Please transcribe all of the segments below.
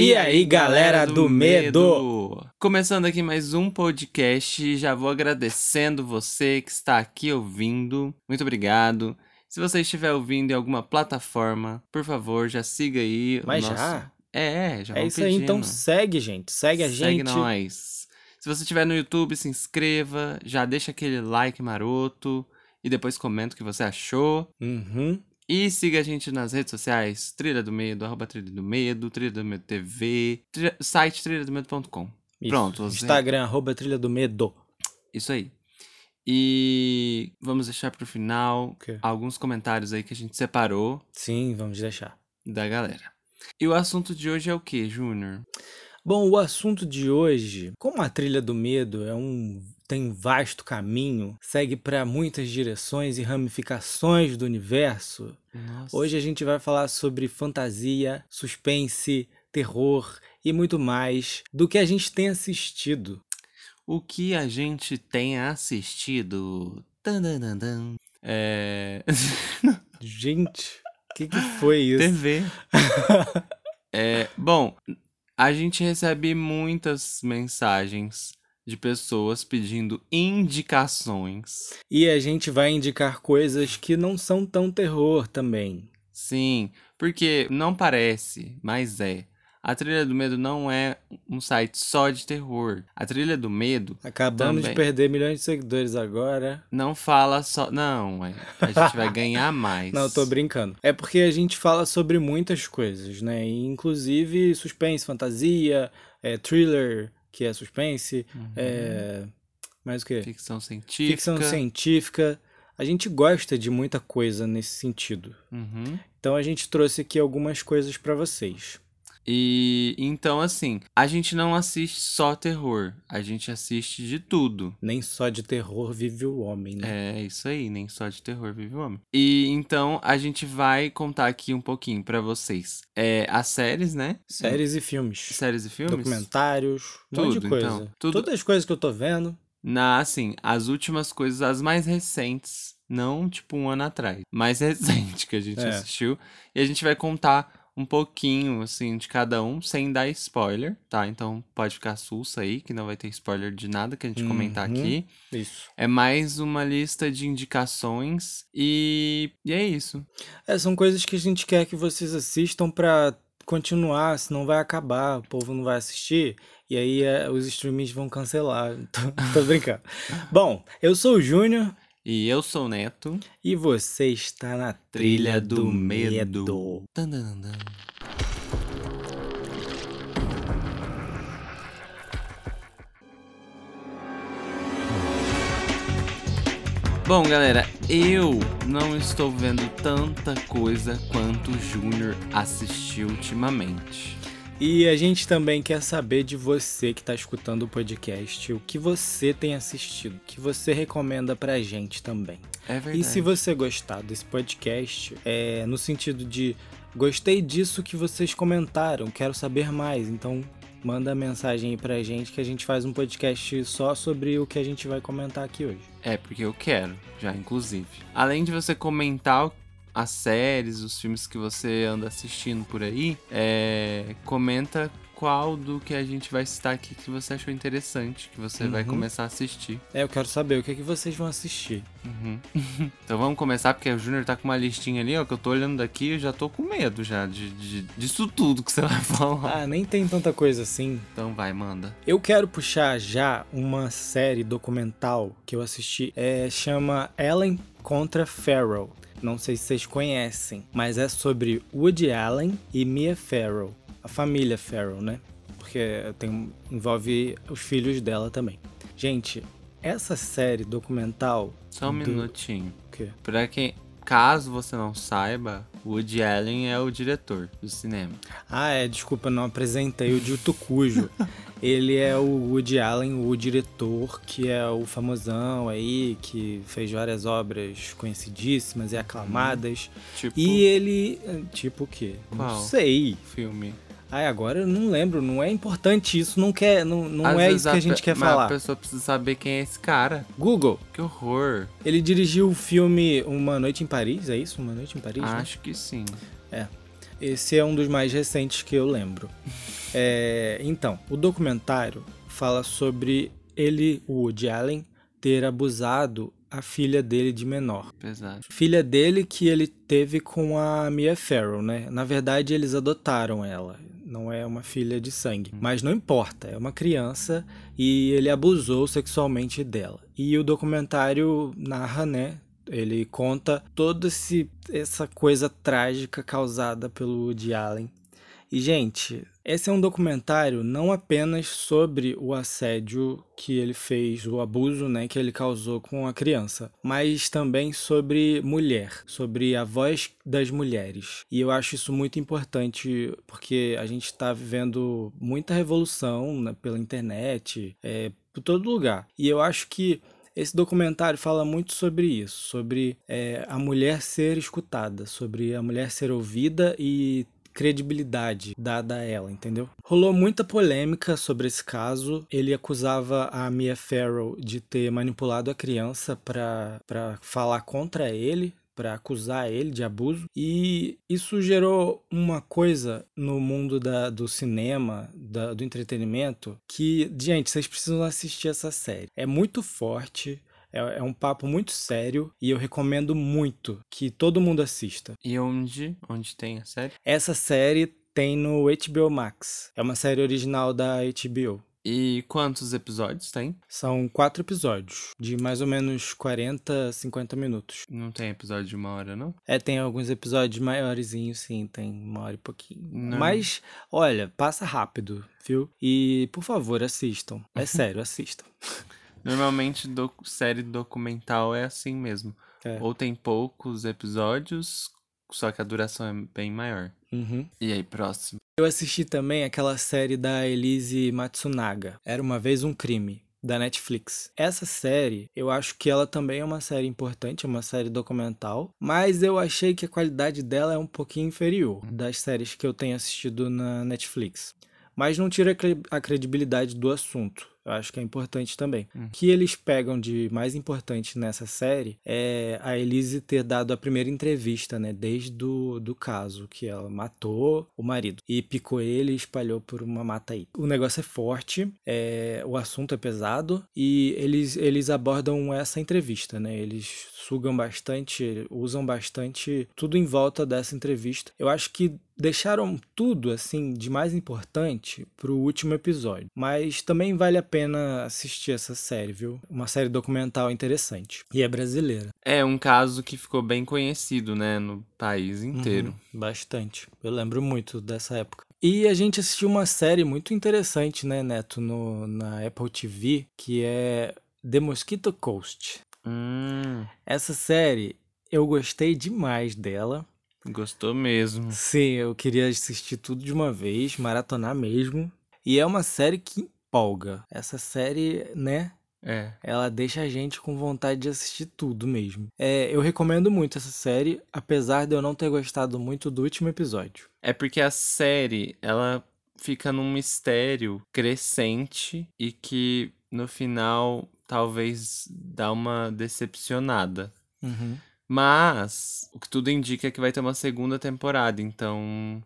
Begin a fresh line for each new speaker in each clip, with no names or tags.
E aí, galera do medo?
Começando aqui mais um podcast, já vou agradecendo você que está aqui ouvindo. Muito obrigado. Se você estiver ouvindo em alguma plataforma, por favor, já siga aí.
Mas
o nosso...
já?
É, já
É isso aí, então
pedindo.
segue, gente. Segue a
Segue
gente.
nós. Se você estiver no YouTube, se inscreva, já deixa aquele like maroto e depois comenta o que você achou.
Uhum.
E siga a gente nas redes sociais, Trilha do Medo, arroba Trilha do Medo, Trilha do Medo TV, trilha- site trilhadomedo.com. Pronto, você-
Instagram, arroba trilha do medo.
Isso aí. E vamos deixar pro final alguns comentários aí que a gente separou
Sim, vamos deixar.
da galera. E o assunto de hoje é o que, Júnior?
Bom, o assunto de hoje, como a trilha do medo é um tem um vasto caminho, segue para muitas direções e ramificações do universo.
Nossa.
Hoje a gente vai falar sobre fantasia, suspense, terror e muito mais do que a gente tem assistido.
O que a gente tem assistido? Tandandandan. É.
Gente, o que, que foi isso?
TV. é, bom, a gente recebe muitas mensagens de pessoas pedindo indicações.
E a gente vai indicar coisas que não são tão terror também.
Sim, porque não parece, mas é. A Trilha do Medo não é um site só de terror. A Trilha do Medo
Acabamos de
Também.
perder milhões de seguidores agora.
não fala só. Não, é, a gente vai ganhar mais.
Não, eu tô brincando. É porque a gente fala sobre muitas coisas, né? Inclusive suspense, fantasia, é, thriller, que é suspense,
Uhum.
é... mais o quê?
Ficção científica.
Ficção científica. A gente gosta de muita coisa nesse sentido.
Uhum.
Então a gente trouxe aqui algumas coisas pra vocês.
E então, assim, a gente não assiste só terror, a gente assiste de tudo.
Nem só de terror vive o homem, né?
É isso aí, nem só de terror vive o homem. E então a gente vai contar aqui um pouquinho pra vocês. É, as séries, né?
Séries e filmes.
Séries e filmes?
Documentários, um monte de
Tudo,
coisa.
então. Tudo.
Todas as coisas que eu tô vendo.
Na, assim, as últimas coisas, as mais recentes, não tipo um ano atrás, mais recente que a gente
É.
assistiu. E a gente vai contar um pouquinho, assim, de cada um, sem dar spoiler, tá? Então pode ficar sussa aí, que não vai ter spoiler de nada que a gente comentar
Uhum.
aqui.
Isso.
É mais uma lista de indicações e, e é isso.
É, são coisas que a gente quer que vocês assistam pra continuar, senão vai acabar, o povo não vai assistir. E aí é, os streamings vão cancelar. Tô, tô brincando. Bom, eu sou o Júnior
E eu sou o Neto,
e você está na
Trilha do Medo. Tan, tan, tan. Bom, galera, eu não estou vendo tanta coisa quanto o Júnior assistiu ultimamente.
E a gente também quer saber de você que está escutando o podcast, o que você tem assistido, o que você recomenda pra gente também.
É verdade.
E se você gostar desse podcast, é no sentido de gostei disso que vocês comentaram, quero saber mais, então manda mensagem aí pra gente que a gente faz um podcast só sobre o que a gente vai comentar aqui hoje.
É, porque eu quero, já, inclusive. Além de você comentar o- as séries, os filmes que você anda assistindo por aí, é, comenta qual do que a gente vai citar aqui que você achou interessante, que você vai
Uhum.
começar a assistir.
É, eu quero saber o que, é que vocês vão assistir.
Uhum. então vamos começar, porque o Júnior tá com uma listinha ali, ó, que eu tô olhando daqui e já tô com medo já de, de- disso tudo que você vai falar.
Ah, nem tem tanta coisa assim.
Então vai, manda.
Eu quero puxar já uma série documental que eu assisti, é, chama Ellen contra Farrell. Não sei se vocês conhecem, mas é sobre Woody Allen e Mia Farrow, a família Farrow, né? Porque tem, envolve os filhos dela também. Gente, essa série documental.
Só um
do-
minutinho.
O quê?
Pra quem. Caso você não saiba, Woody Allen é o diretor do cinema.
Ah, é, desculpa, não apresentei o Dito Cujo. Ele é o Woody Allen, o diretor, que é o famosão aí, que fez várias obras conhecidíssimas e aclamadas.
Tipo,
E ele. Tipo o quê? Não
Qual?
sei.
filme.
Ai, agora eu não lembro, não é importante isso, não quer, não, não
Às
é isso que a gente quer
mas
falar.
A pessoa precisa saber quem é esse cara.
Google,
Que horror.
ele dirigiu o filme Uma Noite em Paris, é isso? Uma Noite em Paris? né?
Acho que sim.
Esse é um dos mais recentes que eu lembro. É, então, o documentário fala sobre ele, o Woody Allen, ter abusado a filha dele de menor.
Pesado.
Filha dele que ele teve com a Mia Farrow, né? Na verdade, eles adotaram ela. Não é uma filha de sangue. Mas não importa, é uma criança e ele abusou sexualmente dela. E o documentário narra, né? Ele conta toda essa coisa trágica causada pelo Woody Allen. E, gente, esse é um documentário não apenas sobre o assédio que ele fez, o abuso né, que ele causou com a criança, mas também sobre mulher, sobre a voz das mulheres. E eu acho isso muito importante porque a gente está vivendo muita revolução né, pela internet, é, por todo lugar. E eu acho que esse documentário fala muito sobre isso, sobre é, a mulher ser escutada, sobre a mulher ser ouvida e credibilidade dada a ela, entendeu? Rolou muita polêmica sobre esse caso. Ele acusava a Mia Farrow de ter manipulado a criança para falar contra ele, para acusar ele de abuso. E isso gerou uma coisa no mundo da, do cinema, da, do entretenimento, que, gente, vocês precisam assistir essa série. É muito forte. É, é, um papo muito sério e eu recomendo muito que todo mundo assista.
E onde? Onde tem a série?
Essa série tem no HBO Max. É uma série original da HBO.
E quantos episódios tem?
São quatro episódios, de mais ou menos 40, 50 minutos.
Não tem episódio de uma hora, não?
É, tem alguns episódios maiorzinhos, sim, tem uma hora e pouquinho. Não. Mas, olha, passa rápido, viu? E, por favor, assistam. É sério, assistam.
Normalmente, série documental é assim mesmo. É. Ou tem poucos episódios, só que a duração é bem maior.
Uhum.
E aí, próximo?
Eu assisti também aquela série da Elise Matsunaga, Era Uma Vez um Crime, da Netflix. Essa série, eu acho que ela também é uma série importante, é uma série documental, mas eu achei que a qualidade dela é um pouquinho inferior das séries que eu tenho assistido na Netflix. Mas não tira a credibilidade do assunto. Eu acho que é importante também. Hum. O que eles pegam de mais importante nessa série é a Elise ter dado a primeira entrevista, né? Desde do, do caso, que ela matou o marido e picou ele e espalhou por uma mata aí. O negócio é forte, é, o assunto é pesado e eles, eles abordam essa entrevista, né? Eles sugam bastante, usam bastante tudo em volta dessa entrevista. Eu acho que deixaram tudo assim de mais importante pro último episódio, mas também vale a pena assistir essa série, viu? Uma série documental interessante e é brasileira.
É um caso que ficou bem conhecido, né, no país inteiro.
Uhum, bastante. Eu lembro muito dessa época. E a gente assistiu uma série muito interessante, né, Neto, no, na Apple TV, que é The Mosquito Coast.
Hum.
Essa série, eu gostei demais dela.
Gostou mesmo.
Sim, eu queria assistir tudo de uma vez, maratonar mesmo. E é uma série que empolga. Essa série, né?
É.
Ela deixa a gente com vontade de assistir tudo mesmo. É, eu recomendo muito essa série, apesar de eu não ter gostado muito do último episódio.
É porque a série, ela fica num mistério crescente e que no final talvez dá uma decepcionada.
Uhum.
Mas o que tudo indica é que vai ter uma segunda temporada, então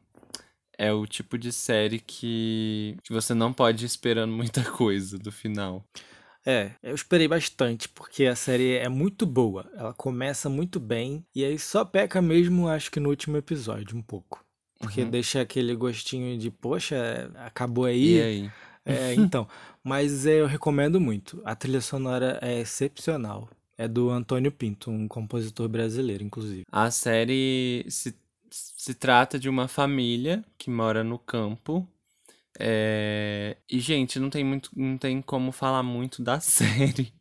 é o tipo de série que, que você não pode ir esperando muita coisa do final.
É, eu esperei bastante, porque a série é muito boa. Ela começa muito bem, e aí só peca mesmo, acho que no último episódio, um pouco. Porque uhum. deixa aquele gostinho de, poxa, acabou aí.
E aí?
É, então. Mas eu recomendo muito. A trilha sonora é excepcional. É do Antônio Pinto, um compositor brasileiro, inclusive.
A série se, se trata de uma família que mora no campo. É... E, gente, não tem muito. Não tem como falar muito da série.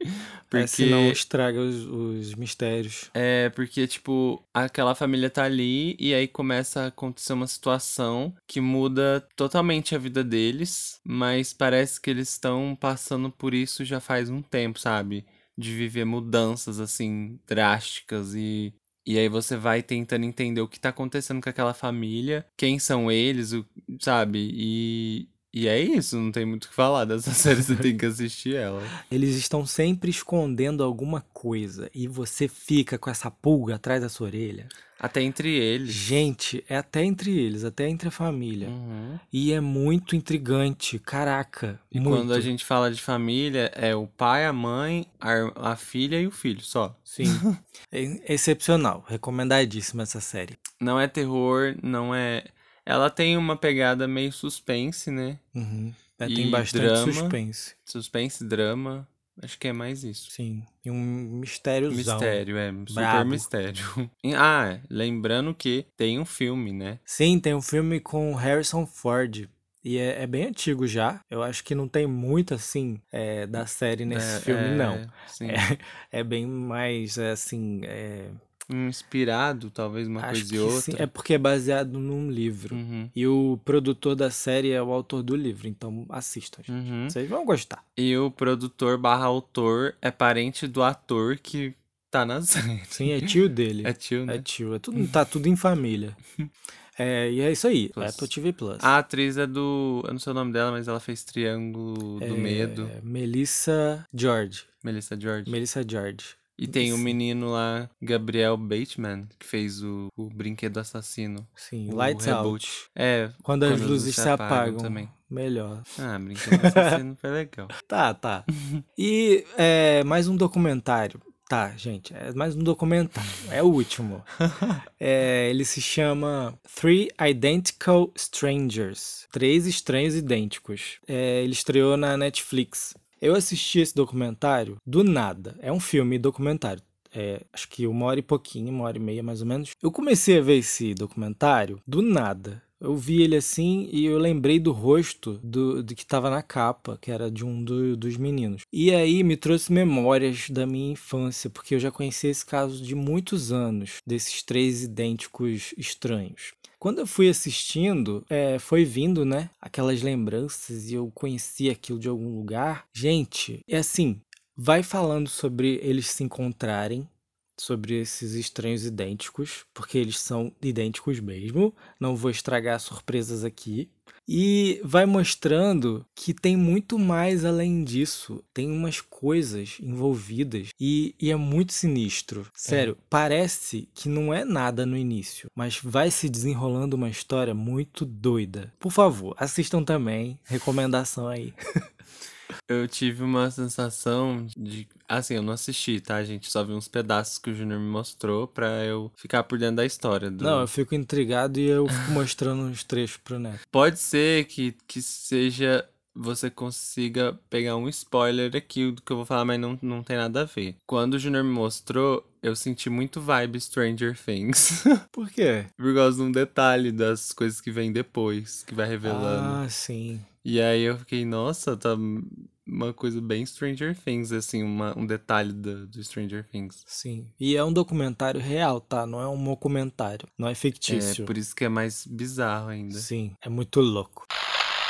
Porque... É, senão estraga os, os mistérios.
É, porque, tipo, aquela família tá ali e aí começa a acontecer uma situação que muda totalmente a vida deles, mas parece que eles estão passando por isso já faz um tempo, sabe? de viver mudanças assim drásticas e e aí você vai tentando entender o que tá acontecendo com aquela família, quem são eles, o, sabe? E E é isso, não tem muito o que falar dessa série, você tem que assistir ela.
Eles estão sempre escondendo alguma coisa e você fica com essa pulga atrás da sua orelha.
Até entre eles.
Gente, é até entre eles, até entre a família.
Uhum.
E é muito intrigante, caraca.
E
muito.
quando a gente fala de família, é o pai, a mãe, a, a filha e o filho, só.
Sim. é excepcional, recomendadíssima essa série.
Não é terror, não é. Ela tem uma pegada meio suspense, né?
Uhum. É, tem bastante
drama.
suspense.
Suspense, drama. Acho que é mais isso.
Sim. E um mistério.
Mistério, é. Super
Brabo.
mistério. Ah, lembrando que tem um filme, né?
Sim, tem um filme com Harrison Ford. E é, é bem antigo já. Eu acho que não tem muito, assim, é, da série nesse
É,
filme,
é,
não.
Sim.
É, é bem mais, é, assim.
Inspirado, talvez, uma
acho
coisa e outra.
sim. É porque é baseado num livro.
Uhum.
E o produtor da série é o autor do livro. Então assistam, gente.
Uhum.
Vocês vão gostar.
E o produtor barra autor é parente do ator que tá na série.
Sim, é tio dele.
É tio, né?
É tio. É tudo, tá tudo em família. É, e é isso aí.
Plus.
Apple TV Plus.
A atriz é do. Eu não sei o nome dela, mas ela fez Triângulo do
É,
Medo.
Melissa George.
Melissa George.
Melissa George.
E tem o
Isso.
menino lá, Gabriel Bateman, que fez o, o Brinquedo Assassino.
Sim,
o
Lights
reboot.
Out.
É.
Quando, as luzes se apagam.
também.
Melhor.
Ah, Brinquedo Assassino foi legal.
Tá, tá. E é, mais um documentário. Tá, gente, é mais um documentário. É o último. É, ele se chama Three Identical Strangers. Três estranhos idênticos. É, ele estreou na Netflix. Eu assisti esse documentário do nada. É um filme documentário. É, acho que uma hora e pouquinho, uma hora e meia mais ou menos. Eu comecei a ver esse documentário do nada. Eu vi ele assim e eu lembrei do rosto do, do que estava na capa, que era de um do- dos meninos. E aí me trouxe memórias da minha infância, porque eu já conhecia esse caso de muitos anos, desses três idênticos estranhos. Quando eu fui assistindo, é, foi vindo, né, aquelas lembranças e eu conheci aquilo de algum lugar. Gente, é assim, vai falando sobre eles se encontrarem, sobre esses estranhos idênticos, porque eles são idênticos mesmo. Não vou estragar surpresas aqui. E vai mostrando que tem muito mais além disso. Tem umas coisas envolvidas e, e é muito sinistro. Sério, parece que não é nada no início, mas vai se desenrolando uma história muito doida. Por favor, assistam também. Recomendação aí.
Eu tive uma sensação de. Assim, eu não assisti, tá, gente? Só vi uns pedaços que o Junior me mostrou pra eu ficar por dentro da história. Do...
Não, eu fico intrigado e eu fico mostrando uns trechos pro Neto.
Pode ser que, que seja. Você consiga pegar um spoiler aqui do que eu vou falar, mas não, não tem nada a ver. Quando o Junior me mostrou, eu senti muito vibe Stranger Things.
Por quê?
Por causa de um detalhe das coisas que vem depois, que vai revelando.
Ah, sim.
E aí eu fiquei, nossa, tá uma coisa bem Stranger Things, assim, uma, um detalhe do, do Stranger Things.
Sim. E é um documentário real, tá? Não é um documentário. Não é fictício.
É, por isso que é mais bizarro ainda.
Sim, é muito louco.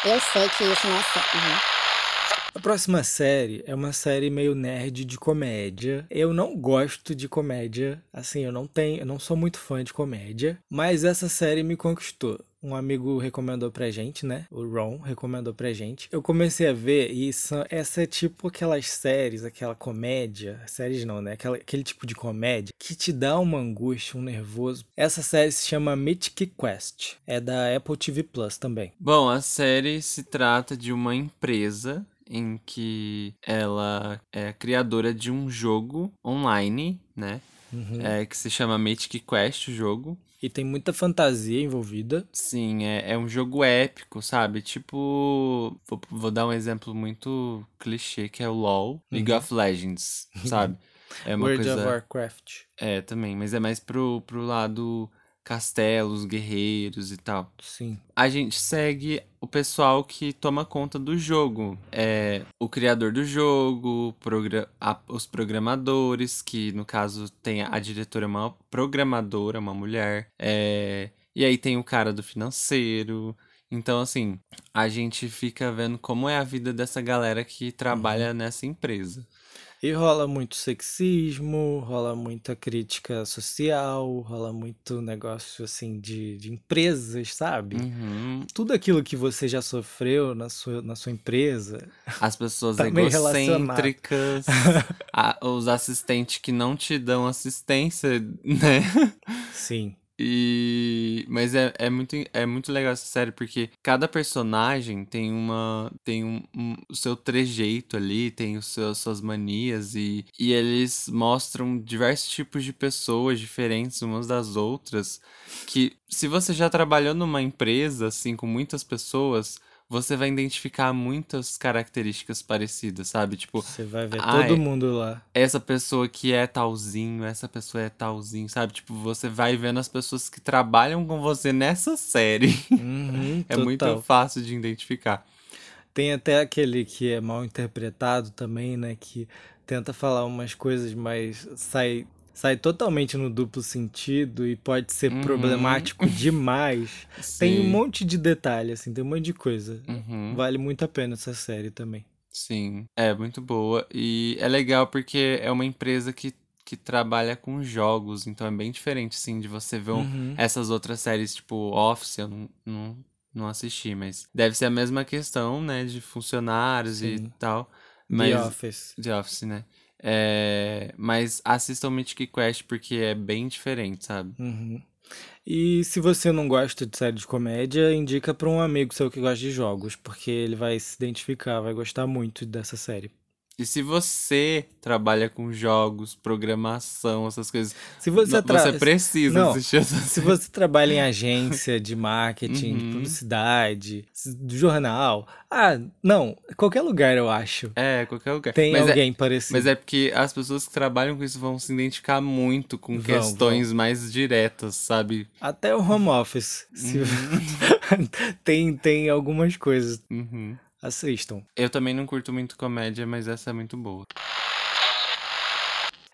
Eu sei que isso não é certo. Uhum.
A próxima série é uma série meio nerd de comédia. Eu não gosto de comédia, assim, eu não tenho, eu não sou muito fã de comédia, mas essa série me conquistou. Um amigo recomendou pra gente, né? O Ron recomendou pra gente. Eu comecei a ver e essa é tipo aquelas séries, aquela comédia, séries não, né? Aquela, aquele tipo de comédia que te dá uma angústia, um nervoso. Essa série se chama Mythic Quest. É da Apple TV Plus também.
Bom, a série se trata de uma empresa em que ela é criadora de um jogo online, né?
Uhum.
É, que se chama Mythic Quest, o jogo.
E tem muita fantasia envolvida.
Sim, é, é um jogo épico, sabe? Tipo. Vou, vou dar um exemplo muito clichê, que é o LoL, League
Uhum.
of Legends, sabe? É uma
World
coisa.
of Warcraft.
É, também, mas é mais pro, pro lado castelos, guerreiros e tal.
Sim.
A gente segue o pessoal que toma conta do jogo. É o criador do jogo, progra- a- os programadores, que no caso tem a diretora, uma programadora, uma mulher. É, e aí tem o cara do financeiro. Então, assim, a gente fica vendo como é a vida dessa galera que trabalha nessa empresa.
E rola muito sexismo, rola muita crítica social, rola muito negócio assim de, de empresas, sabe?
Uhum.
Tudo aquilo que você já sofreu na sua, na sua empresa.
As pessoas
Tá
egocêntricas, a- os assistentes que não te dão assistência, né?
Sim.
E mas é, é muito é muito legal essa série porque cada personagem tem uma tem um, um- o seu trejeito ali, tem os seus suas manias e, e eles mostram diversos tipos de pessoas diferentes umas das outras que se você já trabalhou numa empresa assim com muitas pessoas, você vai identificar muitas características parecidas, sabe? Tipo,
Você vai ver
Ai.
todo mundo lá.
essa pessoa que é talzinho, essa pessoa é talzinho, sabe? Tipo, você vai vendo as pessoas que trabalham com você nessa série.
Uhum,
é muito
total.
fácil de identificar.
Tem até aquele que é mal interpretado também, né? Que tenta falar umas coisas, mas sai, sai totalmente no duplo sentido e pode ser
Uhum.
problemático demais. Tem um
Sim.
monte de detalhe, assim, tem um monte de coisa.
Uhum,
Vale muito a pena essa série também.
Sim, é muito boa. E é legal porque é uma empresa que, que trabalha com jogos, então é bem diferente, assim, de você ver um-
Uhum.
essas outras séries, tipo Office, eu não, não, não assisti, mas deve ser a mesma questão, né, de funcionários e
Sim.
tal.
The
Mas
Office.
The Office, né? É, mas assistam Mythic Quest porque é bem diferente, sabe?
Uhum. E se você não gosta de série de comédia, indica pra um amigo seu que gosta de jogos, porque ele vai se identificar, vai gostar muito dessa série.
E se você trabalha com jogos, programação, essas coisas,
Se você, tra-
você precisa
Não,
assistir essa
Se você trabalha em agência de marketing, de
Uhum.
publicidade, de jornal, ah, não, qualquer lugar eu acho.
É, qualquer lugar.
Tem
mas é,
alguém parecido.
mas é porque as pessoas que trabalham com isso vão se identificar muito com
Vão,
questões mais diretas, sabe?
Até o home office. se- tem, tem algumas coisas.
Uhum.
Assistam.
Eu também não curto muito comédia, mas essa é muito boa.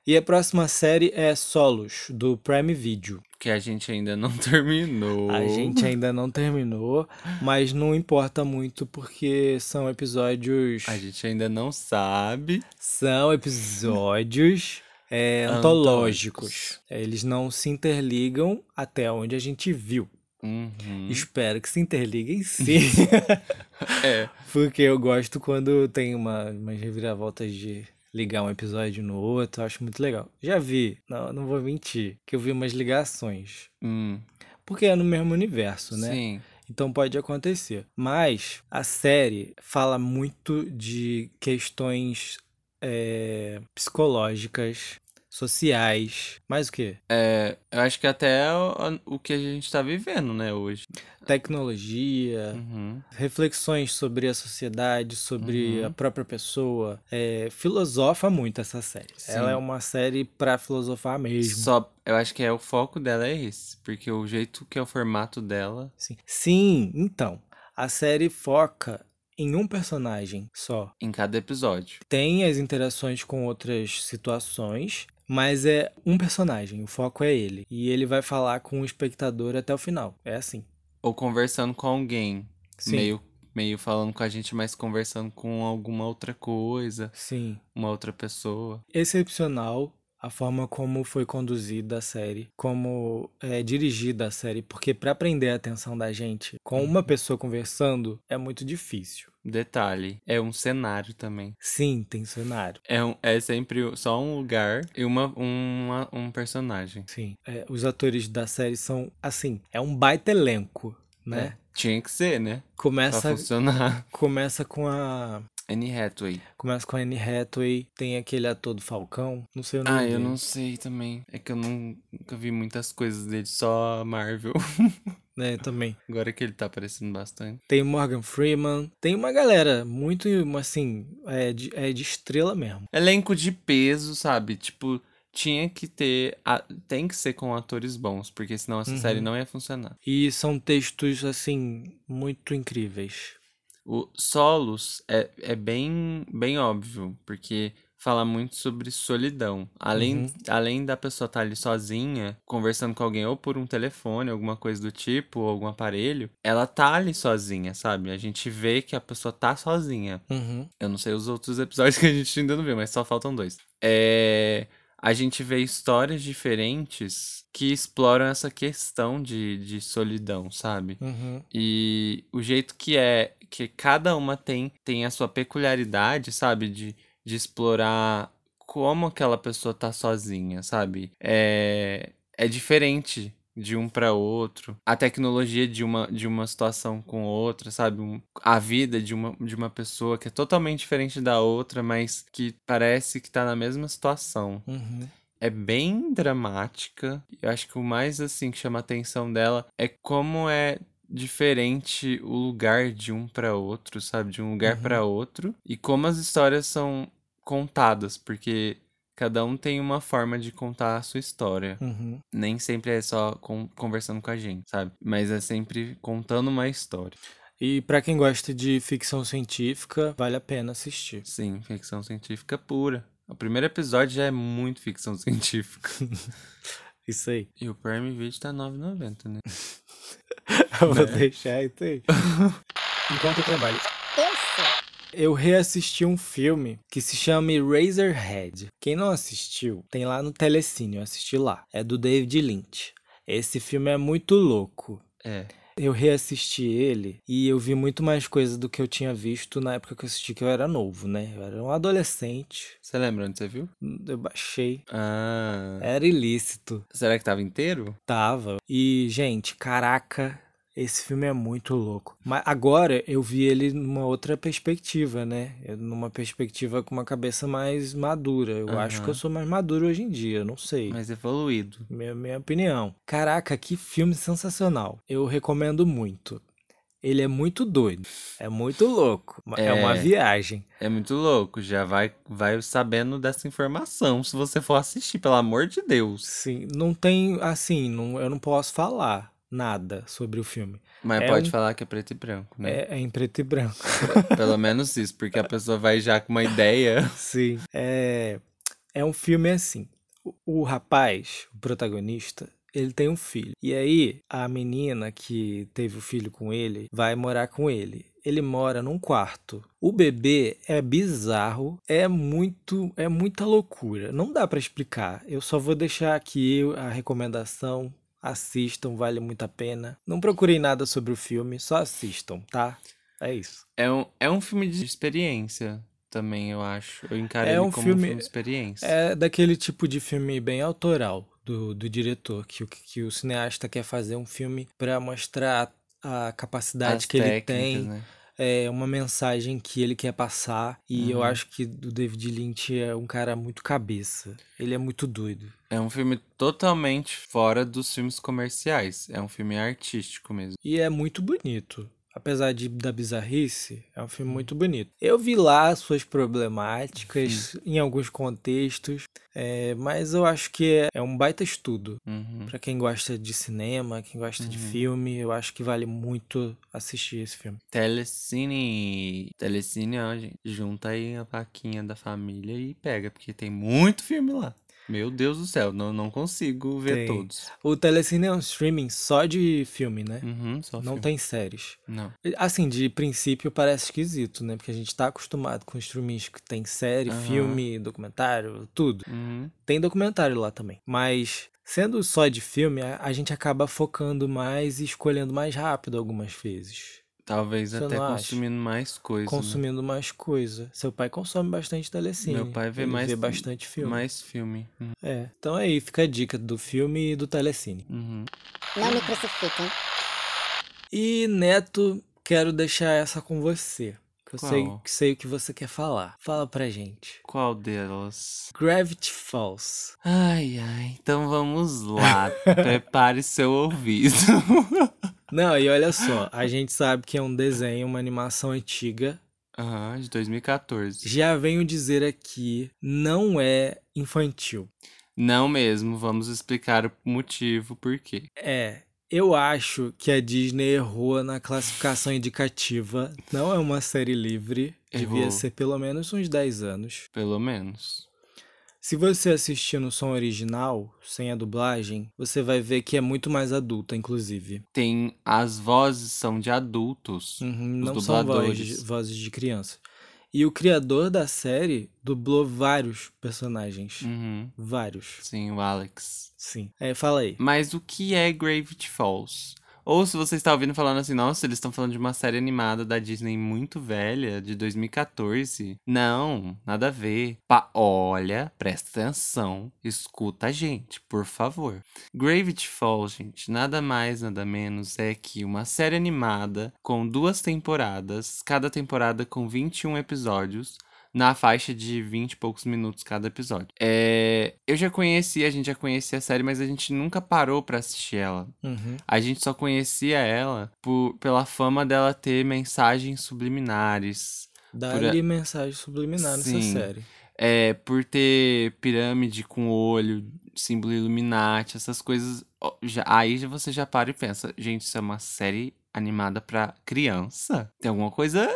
E a próxima série é Solos, do Prime Video.
Que a gente ainda não terminou.
A gente ainda não terminou, mas não importa muito porque são episódios.
A gente ainda não sabe.
São episódios é, antológicos. É, Eles não se interligam até onde a gente viu.
Uhum.
Espero que se interliguem sim.
É.
Porque eu gosto quando tem uma, umas reviravoltas de ligar um episódio no outro. Eu acho muito legal. Já vi, não, não vou mentir, que eu vi umas ligações.
Hum,
Porque é no mesmo universo, né?
Sim.
Então pode acontecer. Mas a série fala muito de questões é, psicológicas, sociais. Mais o quê?
É, eu acho que até o, o que a gente tá vivendo, né, hoje.
Tecnologia,
Uhum.
reflexões sobre a sociedade, sobre
Uhum.
a própria pessoa. É, filosofa muito essa série.
Sim.
Ela é uma série pra filosofar mesmo.
Só, eu acho que é o foco dela é esse, porque o jeito que é o formato dela.
Sim. Sim, então. A série foca em um personagem só.
Em cada episódio.
Tem as interações com outras situações, mas é um personagem, o foco é ele. E ele vai falar com o espectador até o final. É assim.
Ou conversando com alguém.
Sim.
Meio, meio falando com a gente, mas conversando com alguma outra coisa,
Sim.
uma outra pessoa.
Excepcional a forma como foi conduzida a série, como é dirigida a série, porque para prender a atenção da gente com uma pessoa conversando é muito difícil.
Detalhe, é um cenário também.
Sim, tem cenário.
É, um, é sempre só um lugar e uma, uma, um personagem.
Sim. É, os atores da série são, assim, é um baita elenco, né?
É, Tinha que ser, né? Pra
Começa,
funcionar.
começa com a
Anne Hathaway.
Começa com a Anne Hathaway, tem aquele ator do Falcão, não sei o nome
Ah, eu
dele.
não sei também. É que eu não- nunca vi muitas coisas dele, só Marvel.
É, também.
Agora que ele tá aparecendo bastante.
Tem o Morgan Freeman, tem uma galera muito, assim, é de, é de estrela mesmo.
Elenco de peso, sabe? Tipo, tinha que ter. a- Tem que ser com atores bons, porque senão essa
Uhum.
série não ia funcionar.
E são textos, assim, muito incríveis.
O Solos é, é bem, bem óbvio, porque fala muito sobre solidão. Além,
Uhum.
além da pessoa estar ali sozinha, conversando com alguém ou por um telefone, alguma coisa do tipo, ou algum aparelho, ela tá ali sozinha, sabe? A gente vê que a pessoa tá sozinha.
Uhum.
Eu não sei os outros episódios que a gente ainda não viu, mas só faltam dois. É. A gente vê histórias diferentes que exploram essa questão de, de solidão, sabe?
Uhum.
E o jeito que é que cada uma tem tem a sua peculiaridade, sabe? De, de explorar como aquela pessoa tá sozinha, sabe? É, é diferente de um para outro. A tecnologia de uma, de uma situação com outra, sabe? Um- a vida de uma, de uma pessoa que é totalmente diferente da outra, mas que parece que tá na mesma situação
Uhum.
é bem dramática. Eu acho que o mais assim que chama a atenção dela é como é diferente o lugar de um pra outro, sabe? De um lugar
Uhum.
pra outro e como as histórias são contadas, porque cada um tem uma forma de contar a sua história.
Uhum.
Nem sempre é só con- conversando com a gente, sabe? Mas é sempre contando uma história.
E pra quem gosta de ficção científica, vale a pena assistir.
Sim, ficção científica pura. O primeiro episódio já é muito ficção científica.
Isso aí.
E o Prime Video tá 9,90, né?
Eu vou
Né?
deixar isso aí. Enquanto eu trabalho.
Eu
reassisti um filme que se chama Eraserhead. Quem não assistiu, tem lá no Telecine, eu assisti lá. É do David Lynch. Esse filme é muito louco.
É.
Eu reassisti ele e eu vi muito mais coisa do que eu tinha visto na época que eu assisti, que eu era novo, né? Eu era um adolescente.
Você lembra onde você viu?
Eu baixei.
Ah.
Era ilícito.
Será que tava inteiro?
Tava. E, gente, caraca, esse filme é muito louco. Mas agora eu vi ele numa outra perspectiva, né? Eu- Numa perspectiva com uma cabeça mais madura. Eu
Aham.
acho que eu sou mais maduro hoje em dia, não sei.
Mais evoluído.
Minha, minha opinião. Caraca, que filme sensacional. Eu recomendo muito. Ele é muito doido. É muito louco. É,
É.
uma viagem.
É muito louco. Já vai, vai sabendo dessa informação se você for assistir, pelo amor de Deus.
Sim, não tem. Assim, não, eu não posso falar nada sobre o filme.
Mas
É
pode
um-
falar que é preto e branco, né?
É, é em preto e branco.
Pelo menos isso, porque a pessoa vai já com uma ideia.
Sim. É, é um filme assim. O, o rapaz, o protagonista, ele tem um filho. E aí, a menina que teve o filho com ele vai morar com ele. Ele mora num quarto. O bebê é bizarro, é muito, é muita loucura. Não dá pra explicar. Eu só vou deixar aqui a recomendação. Assistam, vale muito a pena. Não procurei nada sobre o filme, só assistam, tá? É isso.
É um, é um filme de experiência também, eu acho. Eu encaro
É um
como
filme-
um filme de experiência.
É daquele tipo de filme bem autoral do, do diretor, que, o- que o cineasta quer fazer um filme pra mostrar a capacidade
As
que ele tem,
né?
É uma mensagem que ele quer passar. E eu
Uhum.
acho que o David Lynch é um cara muito cabeça. Ele é muito doido.
É um filme totalmente fora dos filmes comerciais. É um filme artístico mesmo.
E é muito bonito. Apesar de, da bizarrice, é um filme muito bonito. Eu vi lá suas problemáticas em alguns contextos, é, mas eu acho que é, é um baita estudo.
Uhum.
Pra quem gosta de cinema, quem gosta de filme, eu acho que vale muito assistir esse filme.
Telecine. Telecine, ó, gente. Junta aí a vaquinha da família e pega, porque tem muito filme lá. Meu Deus do céu, não, não consigo ver
Tem.
todos.
O Telecine é um streaming só de filme, né?
Uhum,
Não
filme.
tem séries.
Não.
Assim, de princípio parece esquisito, né? Porque a gente tá acostumado com streamings que tem série,
Aham.
filme, documentário, tudo.
Uhum.
Tem documentário lá também. Mas sendo só de filme, a, a gente acaba focando mais e escolhendo mais rápido algumas vezes.
Talvez
Você
até
acha?
consumindo mais coisa. né?
consumindo mais coisa. Seu pai consome bastante telecine.
Meu pai vê
Ele
mais-
vê bastante filme.
Mais filme. Uhum.
É. Então aí fica a dica do filme e do telecine.
Uhum.
Não me crucifiquem.
E Neto, quero deixar essa com você. Que eu
Qual?
sei, que sei o que você quer falar. Fala pra gente.
Qual delas?
Gravity Falls.
Ai, ai. Então vamos lá. Prepare seu ouvido.
Não, e olha só, a gente sabe que é um desenho, uma animação antiga.
Aham, de 2014.
Já venho dizer aqui, não é infantil.
Não mesmo, vamos explicar o motivo por quê.
É, Eu acho que a Disney errou na classificação indicativa. Não é uma série livre. Devia
Errou.
ser pelo menos uns 10 anos.
Pelo menos.
Se você assistir no som original, sem a dublagem, você vai ver que é muito mais adulta, inclusive.
Tem. As vozes são de adultos.
Uhum, não são
dubladores.
vozes, vozes de criança. E o criador da série dublou vários personagens.
Uhum.
Vários.
Sim, o Alex.
Sim. É, fala aí.
Mas o que é Gravity Falls? Ou se você está ouvindo falando assim, nossa, eles estão falando de uma série animada da Disney muito velha, de 2014. Não, nada a ver. Pa olha, presta atenção, escuta a gente, por favor. Gravity Falls, gente, nada mais, nada menos é que uma série animada com duas temporadas, cada temporada com 21 episódios, na faixa de 20 e poucos minutos cada episódio. É, eu já conhecia, a gente já conhecia a série, mas a gente nunca parou pra assistir ela.
Uhum.
A gente só conhecia ela por, pela fama dela ter mensagens subliminares.
Dá-lhe mensagem subliminar nessa
Sim.
série.
É, por ter pirâmide com olho, símbolo Illuminati, essas coisas. já- aí você já para e pensa, gente, isso é uma série animada pra criança? Tem alguma coisa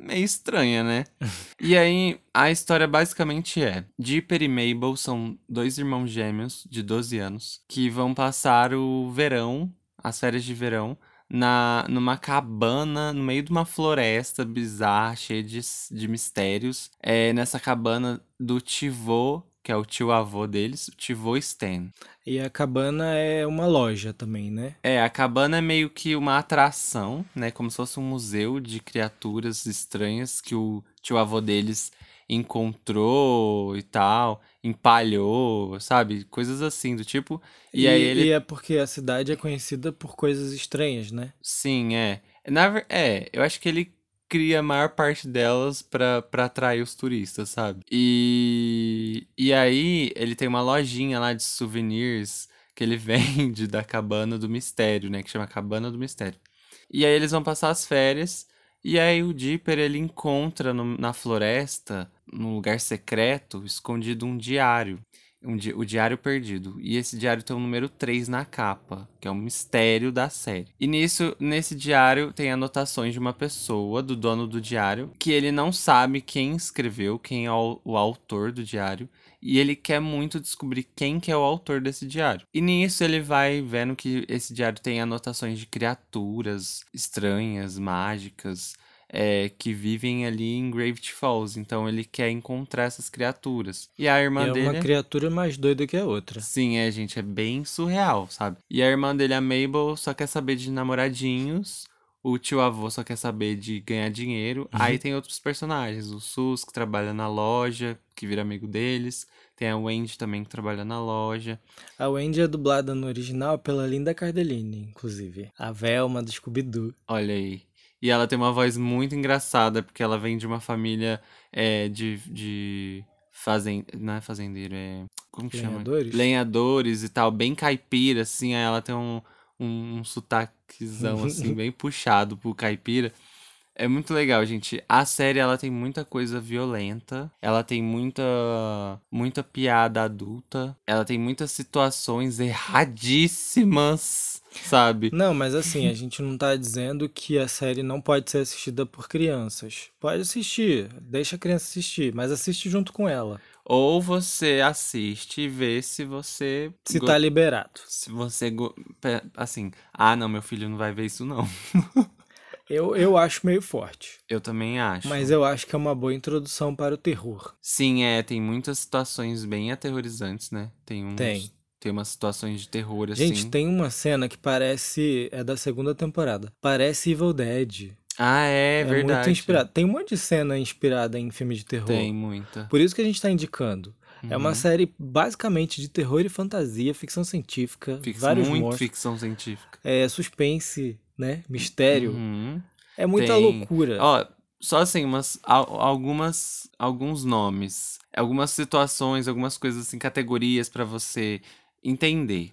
meio estranha, né? e aí, a história basicamente é: Dipper e Mabel são dois irmãos gêmeos de 12 anos que vão passar o verão, as férias de verão, na, numa cabana no meio de uma floresta bizarra, cheia de, de mistérios. É nessa cabana do Tivô, que é o tio avô deles, o Tivô Stan.
E a cabana é uma loja também, né?
É, a cabana é meio que uma atração, né? Como se fosse um museu de criaturas estranhas que o tio avô deles encontrou e tal, empalhou, sabe? Coisas assim do tipo. E, aí ele.
e é porque a cidade é conhecida por coisas estranhas, né?
Sim, é. Na, é, eu acho que ele cria a maior parte delas pra atrair os turistas, sabe? E, e aí ele tem uma lojinha lá de souvenirs que ele vende da Cabana do Mistério, né? Que chama Cabana do Mistério. E aí eles vão passar as férias. E aí o Dipper ele encontra no- na floresta, num lugar secreto, escondido um diário. Um di- o Diário Perdido. E esse diário tem o número 3 na capa, que é um mistério da série. E nisso, nesse diário tem anotações de uma pessoa, do dono do diário, que ele não sabe quem escreveu, quem é o, o autor do diário. E ele quer muito descobrir quem que é o autor desse diário. E nisso ele vai vendo que esse diário tem anotações de criaturas estranhas, mágicas, é, que vivem ali em Gravity Falls. Então ele quer encontrar essas criaturas. E a irmã
é
dele.
uma criatura mais doida que a outra.
Sim, é, gente, é bem surreal, sabe? E a irmã dele, a Mabel, só quer saber de namoradinhos. O tio avô só quer saber de ganhar dinheiro. Aí tem outros personagens. O Sus, que trabalha na loja, que vira amigo deles. Tem a Wendy também, que trabalha na loja.
A Wendy é dublada no original pela Linda Cardellini, inclusive. A Velma do Scooby-Doo.
Olha aí. E ela tem uma voz muito engraçada, porque ela vem de uma família é, de. de fazen... Não é fazendeiro, é. Como que chama?
Lenhadores?
Lenhadores e tal, bem caipira, assim. Aí ela tem um, um, um sotaquezão, assim, bem puxado pro caipira. É muito legal, gente. A série, ela tem muita coisa violenta. Ela tem muita muita piada adulta. Ela tem muitas situações erradíssimas, sabe?
Não, mas assim, a gente não tá dizendo que a série não pode ser assistida por crianças. Pode assistir, deixa a criança assistir, mas assiste junto com ela.
Ou você assiste e vê se você
Se
go-
tá liberado.
se você go- assim, ah, não, meu filho não vai ver isso não.
Eu, eu acho meio forte.
Eu também acho.
Mas eu acho que é uma boa introdução para o terror.
Sim, é, tem muitas situações bem aterrorizantes, né? Tem uns,
Tem.
Tem umas situações de terror assim.
Gente, tem uma cena que parece. É da segunda temporada. Parece Evil Dead.
Ah, é, verdade.
muito inspirado. Tem um monte de cena inspirada em filme de terror.
Tem muita.
Por isso que a gente tá indicando. É uma
Uhum.
série basicamente de terror e fantasia, ficção científica,
Fix-
vários
muito
monstros,
ficção científica.
é, suspense, né? Mistério.
Uhum.
É muita
Tem.
loucura.
Ó, só assim, umas, al- algumas, alguns nomes, algumas situações, algumas coisas assim, categorias pra você entender.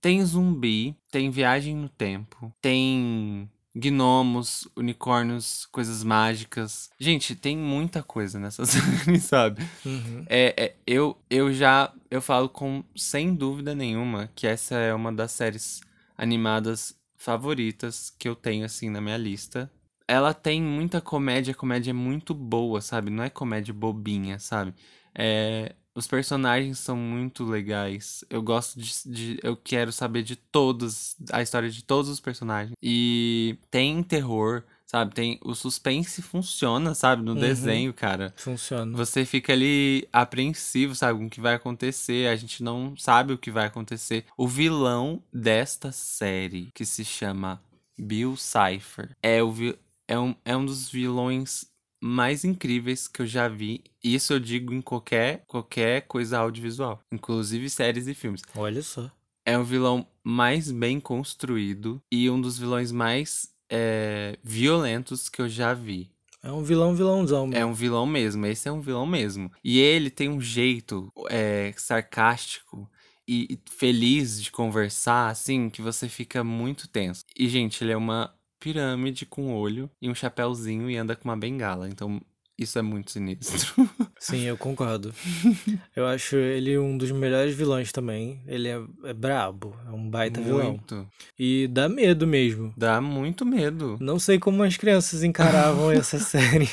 Tem zumbi, tem viagem no tempo, tem gnomos, unicórnios, coisas mágicas. Gente, tem muita coisa nessa série, sabe?
Uhum.
É, é, eu, eu já eu falo com sem dúvida nenhuma que essa é uma das séries animadas favoritas que eu tenho, assim, na minha lista. Ela tem muita comédia, a comédia é muito boa, sabe? Não é comédia bobinha, sabe? É, os personagens são muito legais. Eu gosto de, de, Eu quero saber de todos. A história de todos os personagens. E tem terror, sabe? Tem. O suspense funciona, sabe? No
Uhum.
desenho, cara.
Funciona.
Você fica ali apreensivo, sabe? Com o que vai acontecer. A gente não sabe o que vai acontecer. O vilão desta série, que se chama Bill Cipher, é, o é, um, é um dos vilões mais incríveis que eu já vi. Isso eu digo em qualquer, qualquer coisa audiovisual, inclusive séries e filmes.
Olha só.
É o vilão mais bem construído e um dos vilões mais é, violentos que eu já vi.
É um vilão vilãozão
É
mesmo.
um vilão mesmo, esse é um vilão mesmo. E ele tem um jeito é, sarcástico e feliz de conversar, assim, que você fica muito tenso. E, gente, ele é uma pirâmide com olho e um chapéuzinho e anda com uma bengala. Então, isso é muito sinistro.
Sim, eu concordo. eu acho ele um dos melhores vilões também. Ele é, é brabo, é um baita vilão.
muito.
E dá medo mesmo.
Dá muito medo.
Não sei como as crianças encaravam essa série.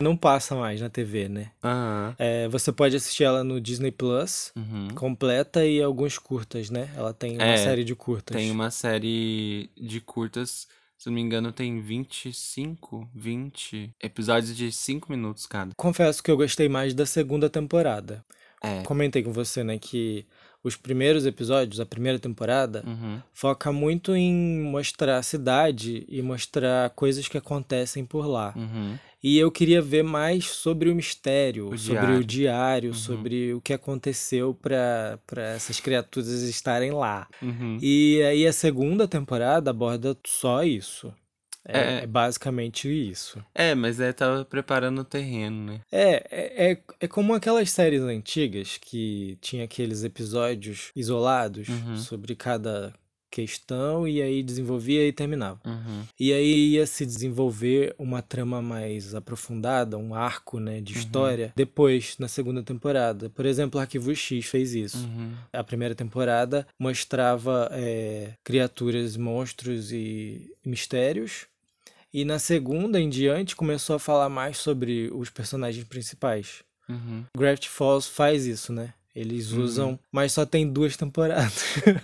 Não passa mais na TV, né?
Aham.
É, você pode assistir ela no Disney Plus,
Uhum.
completa e alguns curtas, né? Ela tem uma
É,
série de curtas.
Tem uma série de curtas, se não me engano, tem 25, 20 episódios de 5 minutos cada.
Confesso que eu gostei mais da segunda temporada.
É.
Comentei com você, né, que os primeiros episódios, a primeira temporada,
Uhum.
foca muito em mostrar a cidade e mostrar coisas que acontecem por lá.
Uhum.
E eu queria ver mais sobre o mistério,
O
sobre
diário.
o diário,
Uhum.
sobre o que aconteceu para essas criaturas estarem lá.
Uhum.
E aí a segunda temporada aborda só isso. É,
É.
é basicamente isso.
É, mas é, tava preparando o terreno, né?
É, é, é, é como aquelas séries antigas que tinha aqueles episódios isolados
Uhum.
sobre cada questão e aí desenvolvia e terminava.
Uhum.
E aí ia se desenvolver uma trama mais aprofundada, um arco, né, de
Uhum.
história, depois, na segunda temporada. Por exemplo, Arquivo X fez isso.
Uhum.
A primeira temporada mostrava é, criaturas, monstros e mistérios. E na segunda em diante começou a falar mais sobre os personagens principais.
Uhum.
Gravity Falls faz isso, né? Eles
Uhum.
usam, mas só tem duas temporadas.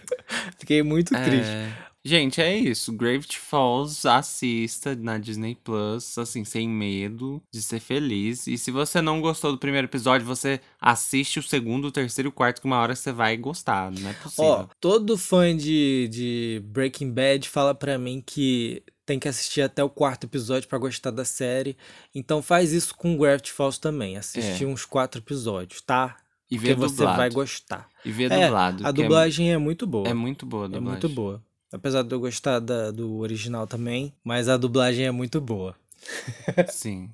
Fiquei muito triste.
É... Gente, é isso. Gravity Falls, assista na Disney Plus, assim, sem medo de ser feliz. E se você não gostou do primeiro episódio, você assiste o segundo, o terceiro e o quarto, que uma hora você vai gostar. Não é possível.
Ó, todo fã de, de Breaking Bad fala pra mim que tem que assistir até o quarto episódio pra gostar da série. Então faz isso com Gravity Falls também. Assiste
É.
uns quatro episódios, tá?
E
Porque
ver
você vai gostar.
E ver
É,
dublado.
A
é-
dublagem é, muito boa.
É, muito boa a
É
dublagem.
muito boa. Apesar de eu gostar da- do original também, mas a dublagem é muito boa.
Sim.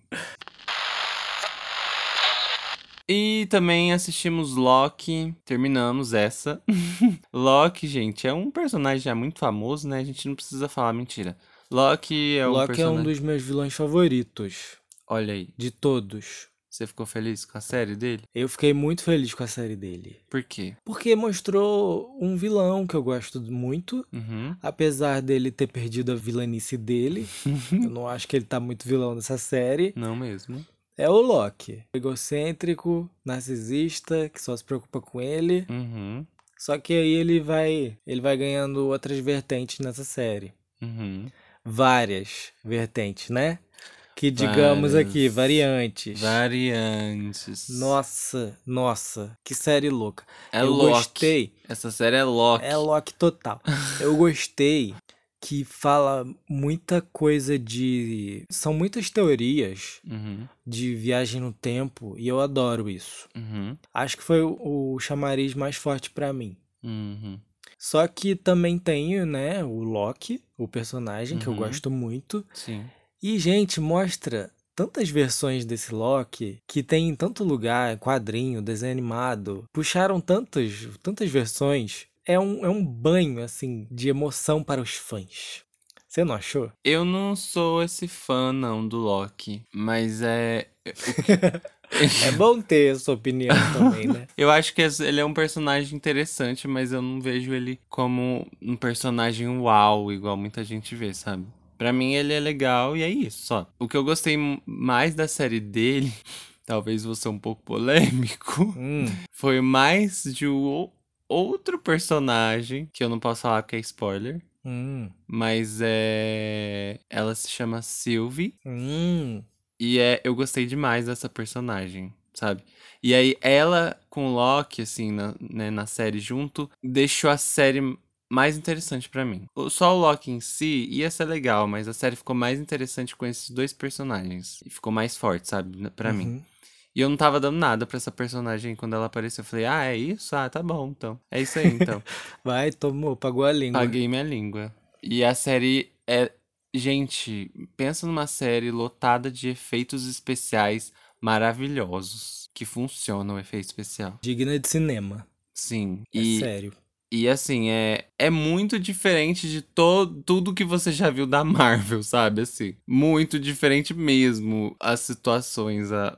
E também assistimos Loki, terminamos essa. Loki, gente, é um personagem já muito famoso, né? A gente não precisa falar mentira. Loki é um
Loki é
personagem...
um dos meus vilões favoritos.
Olha aí,
De todos.
Você ficou feliz com a série dele?
Eu fiquei muito feliz com a série dele.
Por quê?
Porque mostrou um vilão que eu gosto muito.
Uhum.
Apesar dele ter perdido a vilanice dele. eu não acho que ele tá muito vilão nessa série.
Não mesmo.
É o Loki. Egocêntrico, narcisista, que só se preocupa com ele.
Uhum.
Só que aí ele vai, ele vai ganhando outras vertentes nessa série.
Uhum.
Várias vertentes, né? Que digamos
Várias.
aqui, variantes.
Variantes.
Nossa, nossa, que série louca.
É
eu
Loki.
gostei.
Essa série é Loki.
É Loki total. Eu gostei que fala muita coisa de. São muitas teorias
Uhum.
de viagem no tempo e eu adoro isso.
Uhum.
Acho que foi o, o chamariz mais forte pra mim.
Uhum.
Só que também tenho, né, o Loki, o personagem que eu
Uhum.
gosto muito.
Sim.
E, gente, mostra tantas versões desse Loki que tem em tanto lugar, quadrinho, desenho animado. Puxaram tantas, tantas versões. É um, é um banho, assim, de emoção para os fãs. Você não achou?
Eu não sou esse fã, não, do Loki. Mas é.
É bom ter a sua opinião também, né?
Eu acho que ele é um personagem interessante, mas eu não vejo ele como um personagem uau, igual muita gente vê, sabe? Pra mim ele é legal e é isso, só. O que eu gostei mais da série dele, talvez vou ser um pouco polêmico,
Hum,
foi mais de o- outro personagem, que eu não posso falar porque é spoiler,
hum,
mas é. Ela se chama Sylvie.
hum.
E é, eu gostei demais dessa personagem, sabe? E aí ela com o Loki, assim, na, né, na série junto, deixou a série mais interessante pra mim. O- Só o Loki em si ia ser legal, mas a série ficou mais interessante com esses dois personagens. E ficou mais forte, sabe? n- Pra mim.
Uhum.
E eu não tava dando nada pra essa personagem quando ela apareceu. Eu falei, ah, é isso? Ah, tá bom, então. É isso aí, então.
Vai, tomou, pagou a língua.
Paguei minha língua. E a série é. Gente, pensa numa série lotada de efeitos especiais maravilhosos. Que funcionam o efeito especial.
Digna de cinema.
Sim.
É
E,
sério.
E assim, é, é muito diferente de to, tudo que você já viu da Marvel, sabe? Assim, muito diferente mesmo as situações, a,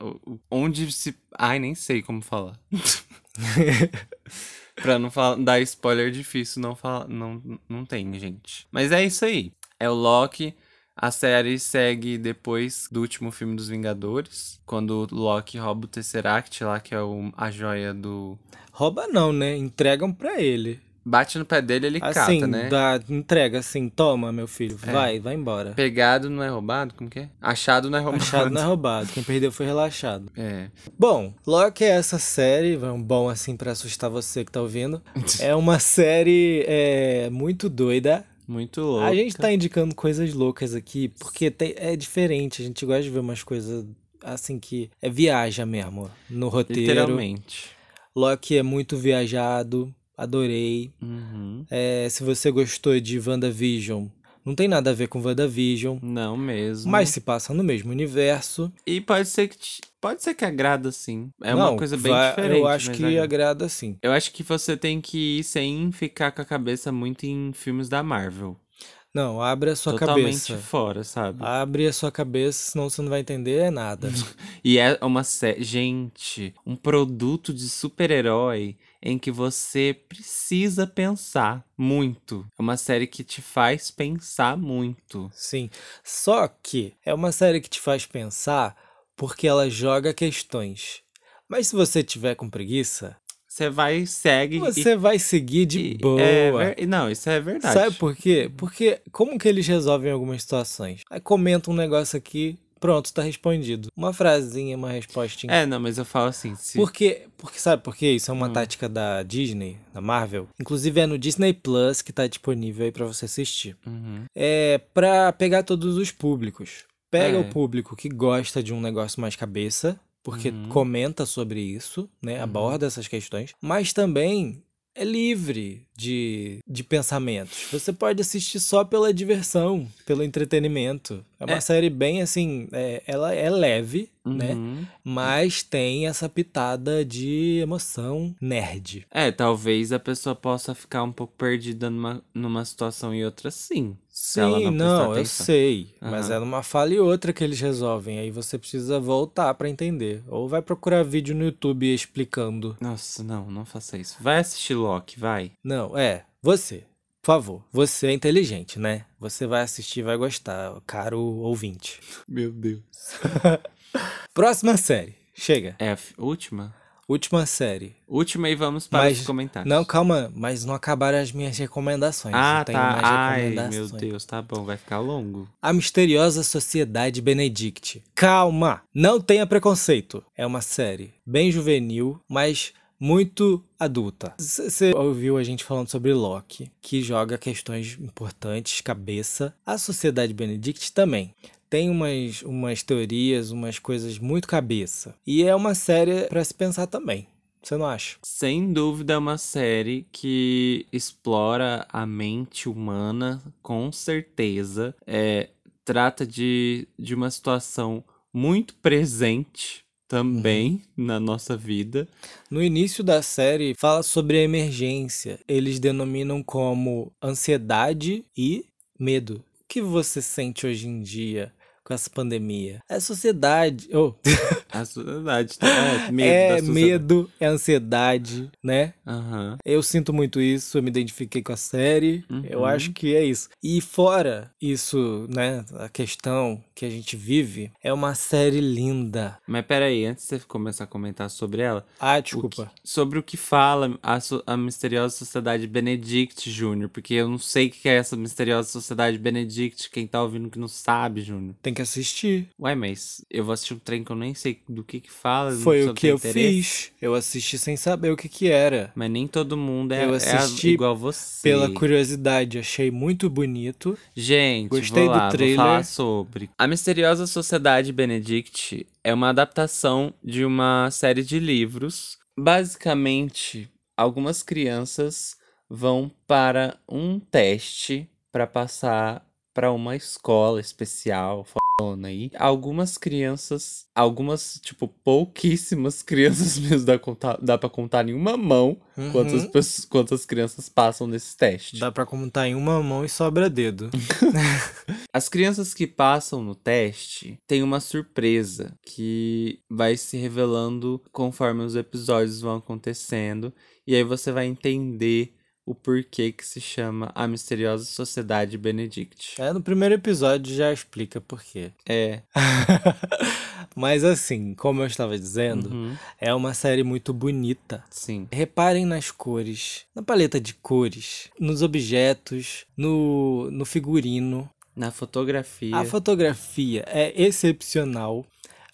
onde se. Ai, nem sei como falar. pra não falar, dar spoiler difícil, não, fala, não, não tem, gente. Mas é isso aí. É o Loki. A série segue depois do último filme dos Vingadores, quando Loki rouba o Tesseract lá, que é o, a joia do.
Rouba não, né? Entregam pra ele.
Bate no pé dele, ele
Assim,
cata, né?
dá, entrega assim, toma, meu filho,
É.
vai, vai embora.
Pegado não é roubado? Como que é? Achado não é roubado.
Achado não é roubado, quem perdeu foi relaxado.
É.
Bom, Loki é essa série, é um bom assim pra assustar você que tá ouvindo. É uma série é, muito doida.
Muito louco.
A gente tá indicando coisas loucas aqui, porque tem- é diferente, a gente gosta de ver umas coisas assim que é viaja mesmo no roteiro.
Literalmente.
Loki é muito viajado, adorei.
Uhum.
É, se você gostou de WandaVision, não tem nada a ver com WandaVision,
Não mesmo.
mas se passa no mesmo universo.
E pode ser que. Pode ser que agrada, sim. É
Não,
uma coisa bem
vai-
diferente.
Eu acho que
agrada.
agrada sim.
Eu acho que você tem que ir sem ficar com a cabeça muito em filmes da Marvel.
Não, abre a sua
Totalmente
cabeça.
fora, sabe?
Abre a sua cabeça, senão você não vai entender nada.
E é uma série. Gente, um produto de super-herói em que você precisa pensar muito. É uma série que te faz pensar muito.
Sim. Só que é uma série que te faz pensar porque ela joga questões. Mas se você tiver com preguiça,
Você vai, segue
você vai seguir de
e,
boa.
É, não, isso é verdade.
Sabe por quê? Porque como que eles resolvem algumas situações? Aí comenta um negócio aqui, pronto, tá respondido. Uma frasinha, uma respostinha.
É, não, mas eu falo assim, se...
Porque, porque sabe por quê? Isso é uma
Hum.
tática da Disney, da Marvel. Inclusive é no Disney Plus que tá disponível aí pra você assistir.
Uhum.
É pra pegar todos os públicos. Pega
É.
o público que gosta de um negócio mais cabeça, porque
Uhum.
comenta sobre isso, né?
Uhum.
Aborda essas questões, mas também é livre de, de pensamentos. Você pode assistir só pela diversão, pelo entretenimento. É uma
É.
série bem assim, é, ela é leve, né?
Uhum.
Mas tem essa pitada de emoção nerd.
É, talvez a pessoa possa ficar um pouco perdida numa, numa situação e outra sim. Se ela
Sim,
não,
não, eu sei. Mas
Aham.
é numa fala e outra que eles resolvem. Aí você precisa voltar pra entender. Ou vai procurar vídeo no YouTube explicando.
Nossa, não, não faça isso. Vai assistir Loki, vai.
Não, é, você. Por favor, você é inteligente, né? Você vai assistir e vai gostar, caro ouvinte.
Meu Deus.
Próxima série. Chega.
É a última?
Última série.
Última e vamos para
Mas-
os comentários.
Não, calma, mas não acabaram as minhas recomendações.
Ah, tá. Ai, meu Deus, tá bom, vai ficar longo.
A Misteriosa Sociedade Benedict. Calma! Não tenha preconceito. É uma série bem juvenil, mas muito adulta. Você ouviu a gente falando sobre Loki, que joga questões importantes, cabeça. A Sociedade Benedict também. Tem umas, umas teorias, umas coisas muito cabeça. E é uma série pra se pensar também. Você não acha?
Sem dúvida é uma série que explora a mente humana, com certeza. É, trata de, de uma situação muito presente também na nossa vida.
No início da série, fala sobre a emergência. Eles denominam como ansiedade e medo. O que você sente hoje em dia com essa pandemia? É a sociedade. Oh.
A sociedade, tá? É, medo da
é
sociedade.
medo, é ansiedade, né?
Aham.
Eu sinto muito isso, eu me identifiquei com a série. Eu
Uhum.
acho que é isso. E fora isso, né, a questão que a gente vive, é uma série linda.
Mas peraí, antes de você começar a comentar sobre ela,
Ah,
o
desculpa.
que- sobre o que fala a, a misteriosa sociedade Benedict Júnior, porque eu não sei o que é essa misteriosa sociedade Benedict, quem tá ouvindo que não sabe, Júnior.
Tem que assistir.
Ué, mas eu vou assistir um trem que eu nem sei do que que fala.
Foi o que eu
interesse.
fiz. Eu assisti sem saber o que que era.
Mas nem todo mundo é,
Eu
é
assisti
igual você.
Pela curiosidade, achei muito bonito.
Gente,
Gostei
vou
do
lá,
trailer.
vou falar sobre. A Misteriosa Sociedade Benedict é uma adaptação de uma série de livros. Basicamente, algumas crianças vão para um teste para passar para uma escola especial, aí. Algumas crianças, algumas, tipo, pouquíssimas crianças mesmo, dá, contar, dá pra contar em uma mão
Uhum.
quantas, pessoas, quantas crianças passam nesse teste.
Dá pra contar em uma mão e sobra dedo.
As crianças que passam no teste têm uma surpresa que vai se revelando conforme os episódios vão acontecendo. E aí você vai entender o porquê que se chama A Misteriosa Sociedade Benedict.
É, no primeiro episódio já explica por quê.
É.
Mas assim, como eu estava dizendo,
Uhum,
é uma série muito bonita.
sim.
Reparem nas cores, na paleta de cores, nos objetos, no, no figurino.
Na fotografia.
A fotografia é excepcional.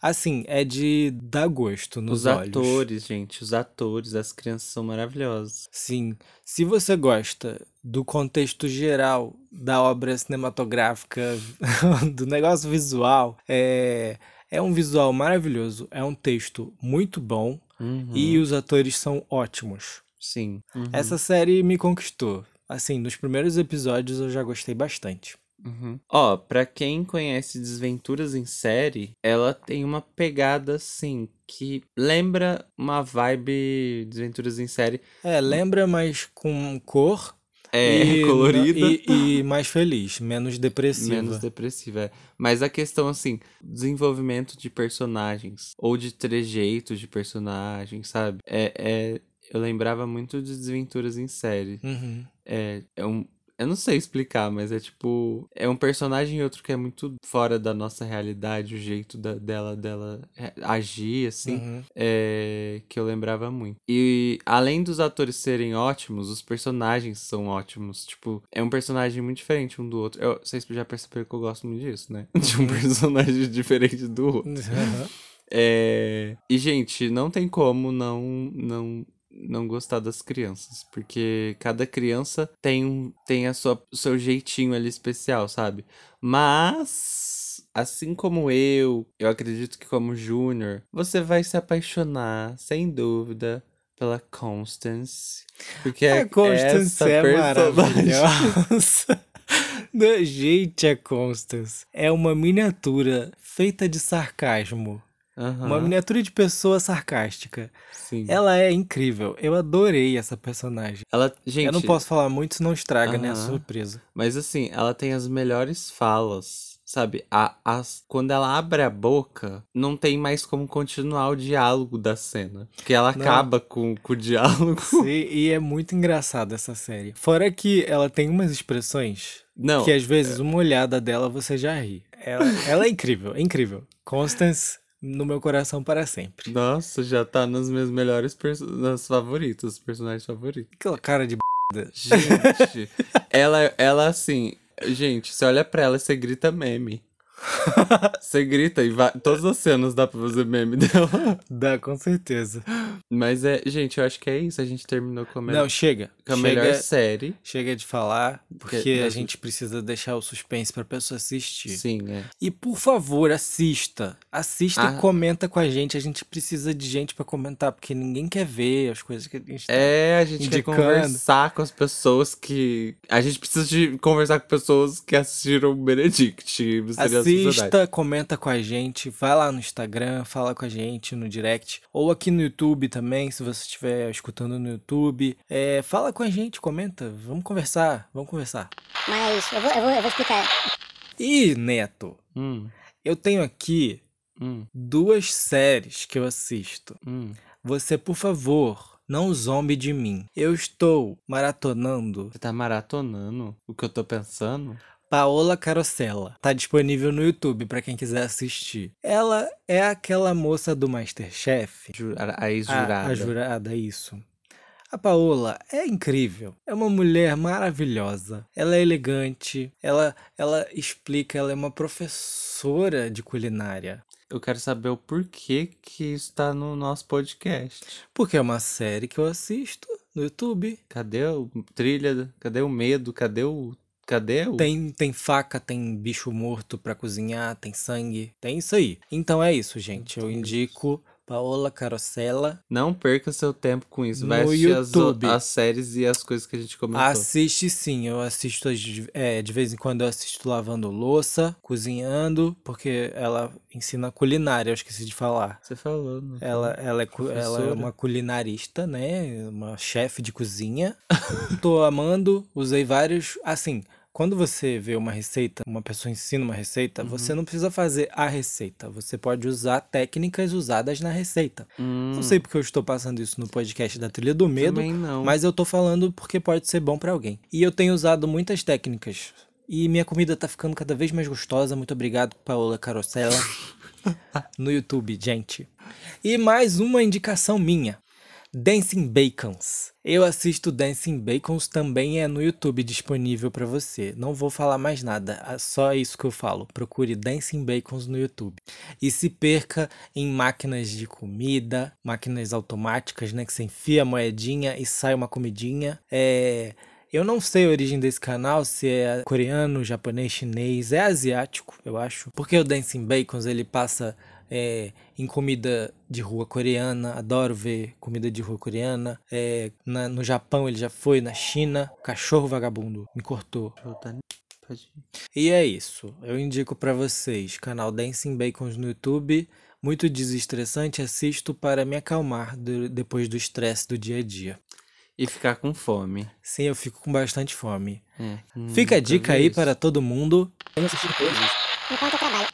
Assim, é de dar gosto nos
Os
olhos.
atores, gente. Os atores, as crianças são maravilhosos.
Sim. Se você gosta do contexto geral da obra cinematográfica, do negócio visual, é, é um visual maravilhoso, é um texto muito bom
Uhum,
e os atores são ótimos.
Sim. Uhum,
Essa série me conquistou. Assim, nos primeiros episódios eu já gostei bastante.
Uhum. Ó, pra quem conhece Desventuras em Série, ela tem uma pegada assim que lembra uma vibe Desventuras em Série.
É, lembra, mas com cor.
É,
e,
colorida.
E, e mais feliz, menos depressiva.
Menos depressiva, é. Mas a questão, assim, desenvolvimento de personagens, ou de trejeitos de personagens, sabe? É, é, eu lembrava muito de Desventuras em Série.
Uhum.
É, é um. Eu não sei explicar, mas é tipo. É um personagem e outro que é muito fora da nossa realidade, o jeito da- dela, dela é, agir, assim.
Uhum.
é, que eu lembrava muito. E além dos atores serem ótimos, os personagens são ótimos. Tipo, é um personagem muito diferente um do outro. Eu, vocês já perceberam que eu gosto muito disso, né? De um personagem diferente do outro.
Uhum.
É... E, gente, não tem como não, não, não gostar das crianças. Porque cada criança tem, um, tem a sua, o seu jeitinho ali especial, sabe? Mas, assim como eu, eu acredito que como Júnior, você vai se apaixonar, sem dúvida, pela Constance. Porque é
A Constance
essa
é
personagem.
maravilhosa. Gente, a Constance é uma miniatura feita de sarcasmo.
Aham,
Uma miniatura de pessoa sarcástica.
sim.
Ela é incrível. Eu adorei essa personagem.
Ela, gente,
Eu não posso falar muito, senão estraga, né? A surpresa.
Mas assim, ela tem as melhores falas, sabe? A, as, quando ela abre a boca, não tem mais como continuar o diálogo da cena. Porque ela
Não.
acaba com, com o diálogo.
Sim, e é muito engraçada essa série. Fora que ela tem umas expressões
Não,
que às vezes uma olhada dela você já ri. Ela, ela é incrível, é incrível. Constance no meu coração para sempre.
nossa, já tá nos meus melhores perso nas favoritos, personagens favoritos.
Aquela cara de b...
Gente, ela, ela assim, gente, você olha pra ela e você grita meme. Você grita e vai, todas as cenas dá pra fazer meme dela.
Dá, com certeza.
Mas é, gente, eu acho que é isso. A gente terminou com a, me-
Não, chega.
com a
chega,
melhor série.
chega de falar, porque a gente precisa deixar o suspense pra pessoa assistir.
Sim, é.
E por favor, assista. Assista
Ah.
e comenta com a gente. A gente precisa de gente pra comentar, porque ninguém quer ver as coisas que a gente tá
É, a gente
Indicando.
quer conversar com as pessoas que. A gente precisa de conversar com pessoas que assistiram Benedict, Misteriosa Sociedade.
Assista, comenta com a gente, vai lá no Instagram, fala com a gente no direct, ou aqui no YouTube também, se você estiver escutando no YouTube. É, fala com a gente, comenta, vamos conversar, vamos conversar.
Mas eu vou, eu vou, eu vou explicar.
E, Neto,
Hum,
Eu tenho aqui
Hum,
duas séries que eu assisto.
hum.
Você, por favor, não zombe de mim. Eu estou maratonando
Você tá maratonando o que eu tô pensando?
Paola Carosella. Tá disponível no YouTube pra quem quiser assistir. Ela é aquela moça do Masterchef.
A, a
A,
ex-jurada.
a jurada, isso. A Paola é incrível. É uma mulher maravilhosa. Ela é elegante. Ela, ela explica, ela é uma professora de culinária.
Eu quero saber o porquê que isso tá no nosso podcast.
Porque é uma série que eu assisto no YouTube.
Cadê o trilha? Cadê o medo? Cadê o. Cadê o.
Tem, tem faca, tem bicho morto pra cozinhar, tem sangue, tem isso aí. Então é isso, gente. Eu indico Paola Carosella.
Não perca seu tempo com isso. Vai
No
assistir as,
YouTube.
as séries e as coisas que a gente comentou.
Assiste sim, eu assisto de, é, de vez em quando eu assisto lavando louça, cozinhando, porque ela ensina culinária, eu esqueci de falar.
Você falou, né?
Ela, ela, é, ela é uma culinarista, né? Uma chefe de cozinha. Tô amando, usei vários. Assim, quando você vê uma receita, uma pessoa ensina uma receita,
Uhum.
você não precisa fazer a receita. Você pode usar técnicas usadas na receita.
Hum,
Não sei porque eu estou passando isso no podcast da Trilha do Medo,
Também não.
mas eu tô falando porque pode ser bom pra alguém. E eu tenho usado muitas técnicas. E minha comida tá ficando cada vez mais gostosa. Muito obrigado, Paola Carosella. no YouTube, gente. E mais uma indicação minha. Dancing Bacons. Eu assisto Dancing Bacons também é no YouTube disponível pra você. Não vou falar mais nada, é só isso que eu falo. Procure Dancing Bacons no YouTube. E se perca em máquinas de comida, máquinas automáticas, né, que você enfia a moedinha e sai uma comidinha. É, eu não sei a origem desse canal, se é coreano, japonês, chinês, é asiático, eu acho. Porque o Dancing Bacons ele passa é, em comida de rua coreana, adoro ver comida de rua coreana. É, na- no Japão ele já foi, na China, cachorro vagabundo me cortou. E é isso, eu indico pra vocês, canal Dancing Bacons no YouTube, muito desestressante, assisto para me acalmar do- depois do estresse do dia a dia.
E ficar com fome.
Sim, eu fico com bastante fome.
É. Hum,
Fica a dica aí
isso.
para todo mundo.
Enquanto eu trabalho.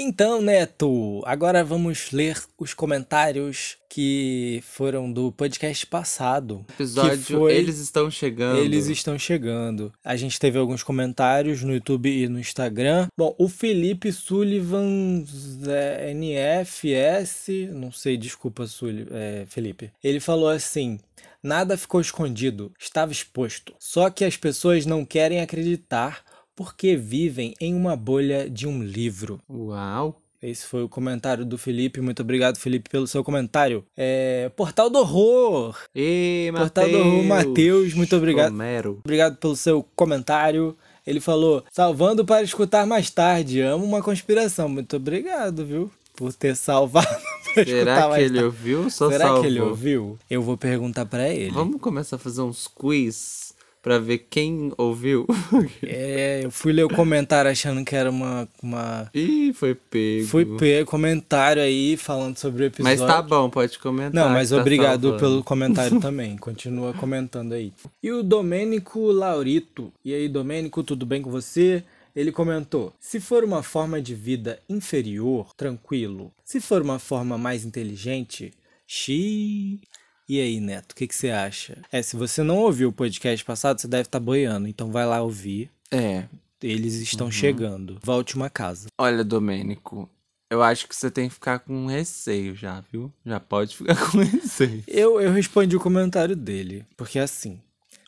Então, Neto, agora vamos ler os comentários que foram do podcast passado.
Episódio,
foi-
eles estão chegando.
Eles estão chegando. A gente teve alguns comentários no YouTube e no Instagram. Bom, o Felipe Sullivan é, NFS, não sei, desculpa, é, Felipe. Ele falou assim: nada ficou escondido, estava exposto. Só que as pessoas não querem acreditar porque vivem em uma bolha de um livro.
Uau.
Esse foi o comentário do Felipe. Muito obrigado, Felipe, pelo seu comentário. É, Portal do Horror.
E
Portal do Horror Matheus, muito obrigado.
Romero.
Obrigado pelo seu comentário. Ele falou: salvando para escutar mais tarde. Amo uma conspiração. Muito obrigado, viu? Por ter salvado para escutar
Será que
mais
ele
tarde.
ouviu ou só
Será
salvou?
que ele ouviu? Eu vou perguntar pra ele.
Vamos começar a fazer uns quiz pra ver quem ouviu.
É, eu fui ler o comentário achando que era uma. uma...
Ih, foi pego.
Fui ver comentário aí falando sobre o episódio.
Mas tá bom, pode comentar.
Não, mas
tá
obrigado
salvando.
pelo comentário também. Continua comentando aí. E o Domênico Laurito. E aí, Domênico, tudo bem com você? Ele comentou: Se for uma forma de vida inferior, tranquilo. Se for uma forma mais inteligente, xiii. E aí, Neto, o que, que você acha? É, se você não ouviu o podcast passado, você deve estar boiando. Então vai lá ouvir.
É.
Eles estão
Uhum.
chegando. Volte uma casa.
Olha, Domênico, eu acho que você tem que ficar com receio já, viu? Já pode ficar com receio.
Eu, eu respondi o comentário dele. Porque assim,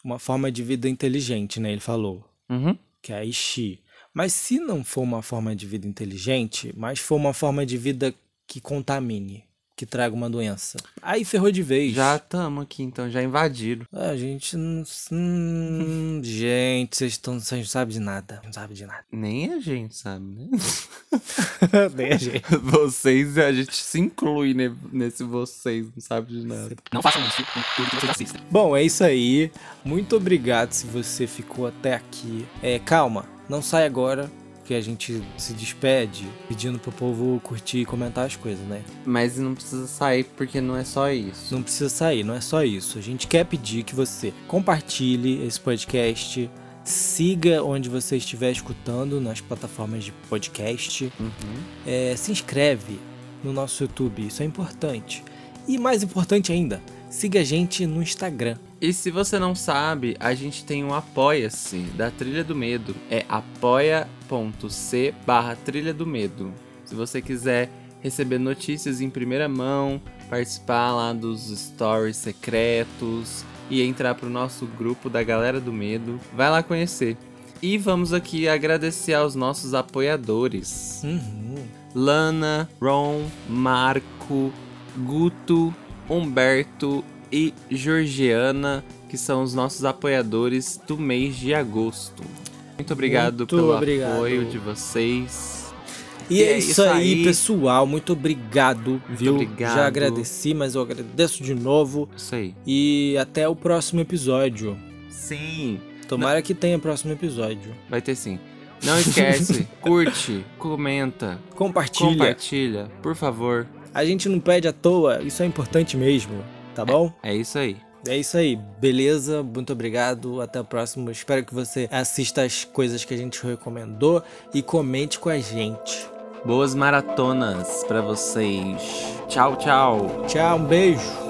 uma forma de vida inteligente, né? Ele falou.
Uhum.
que é a Ishi. Mas se não for uma forma de vida inteligente, mas for uma forma de vida que contamine, que traga uma doença, aí ferrou de vez.
Já estamos aqui, então, já invadiram.
A gente não. Hum, gente, vocês estão. Vocês não sabem de nada. Não sabem de nada.
Nem a gente sabe, né?
Nem a gente.
vocês, a gente se inclui ne- nesse vocês, não sabe de nada.
Não façam isso com tudo que vocês assistem.
Bom, é isso aí. Muito obrigado se você ficou até aqui. É, calma, não sai agora, que a gente se despede pedindo pro povo curtir e comentar as coisas, né?
Mas não precisa sair porque não é só isso.
Não precisa sair, não é só isso. A gente quer pedir que você compartilhe esse podcast, Siga onde você estiver escutando, nas plataformas de podcast.
Uhum.
É, se inscreve no nosso YouTube, isso é importante. E mais importante ainda, siga a gente no Instagram.
E se você não sabe, a gente tem um Apoia-se da Trilha do Medo. É apoia.c barra Trilha do Medo. Se você quiser receber notícias em primeira mão, participar lá dos stories secretos e entrar pro nosso grupo da Galera do Medo, vai lá conhecer. E vamos aqui agradecer aos nossos apoiadores.
Uhum.
Lana, Ron, Marco, Guto, Humberto e Georgiana, que são os nossos apoiadores do mês de agosto. Muito obrigado
Muito
pelo
obrigado.
apoio de vocês.
E,
E
é
é isso
aí,
aí.
pessoal. Muito obrigado, viu?
obrigado.
Já agradeci, mas eu agradeço de novo.
Isso aí.
E até o próximo episódio.
Sim,
Tomara que tenha próximo episódio.
vai ter sim. Não esquece, curte, comenta,
Compartilha.
compartilha, por favor.
A gente não pede à toa, isso é importante mesmo, tá bom?
É isso aí.
É isso aí, beleza? Muito obrigado, até o próximo. Espero que você assista as coisas que a gente recomendou e comente com a gente.
Boas maratonas pra vocês. Tchau, tchau.
Tchau, um beijo.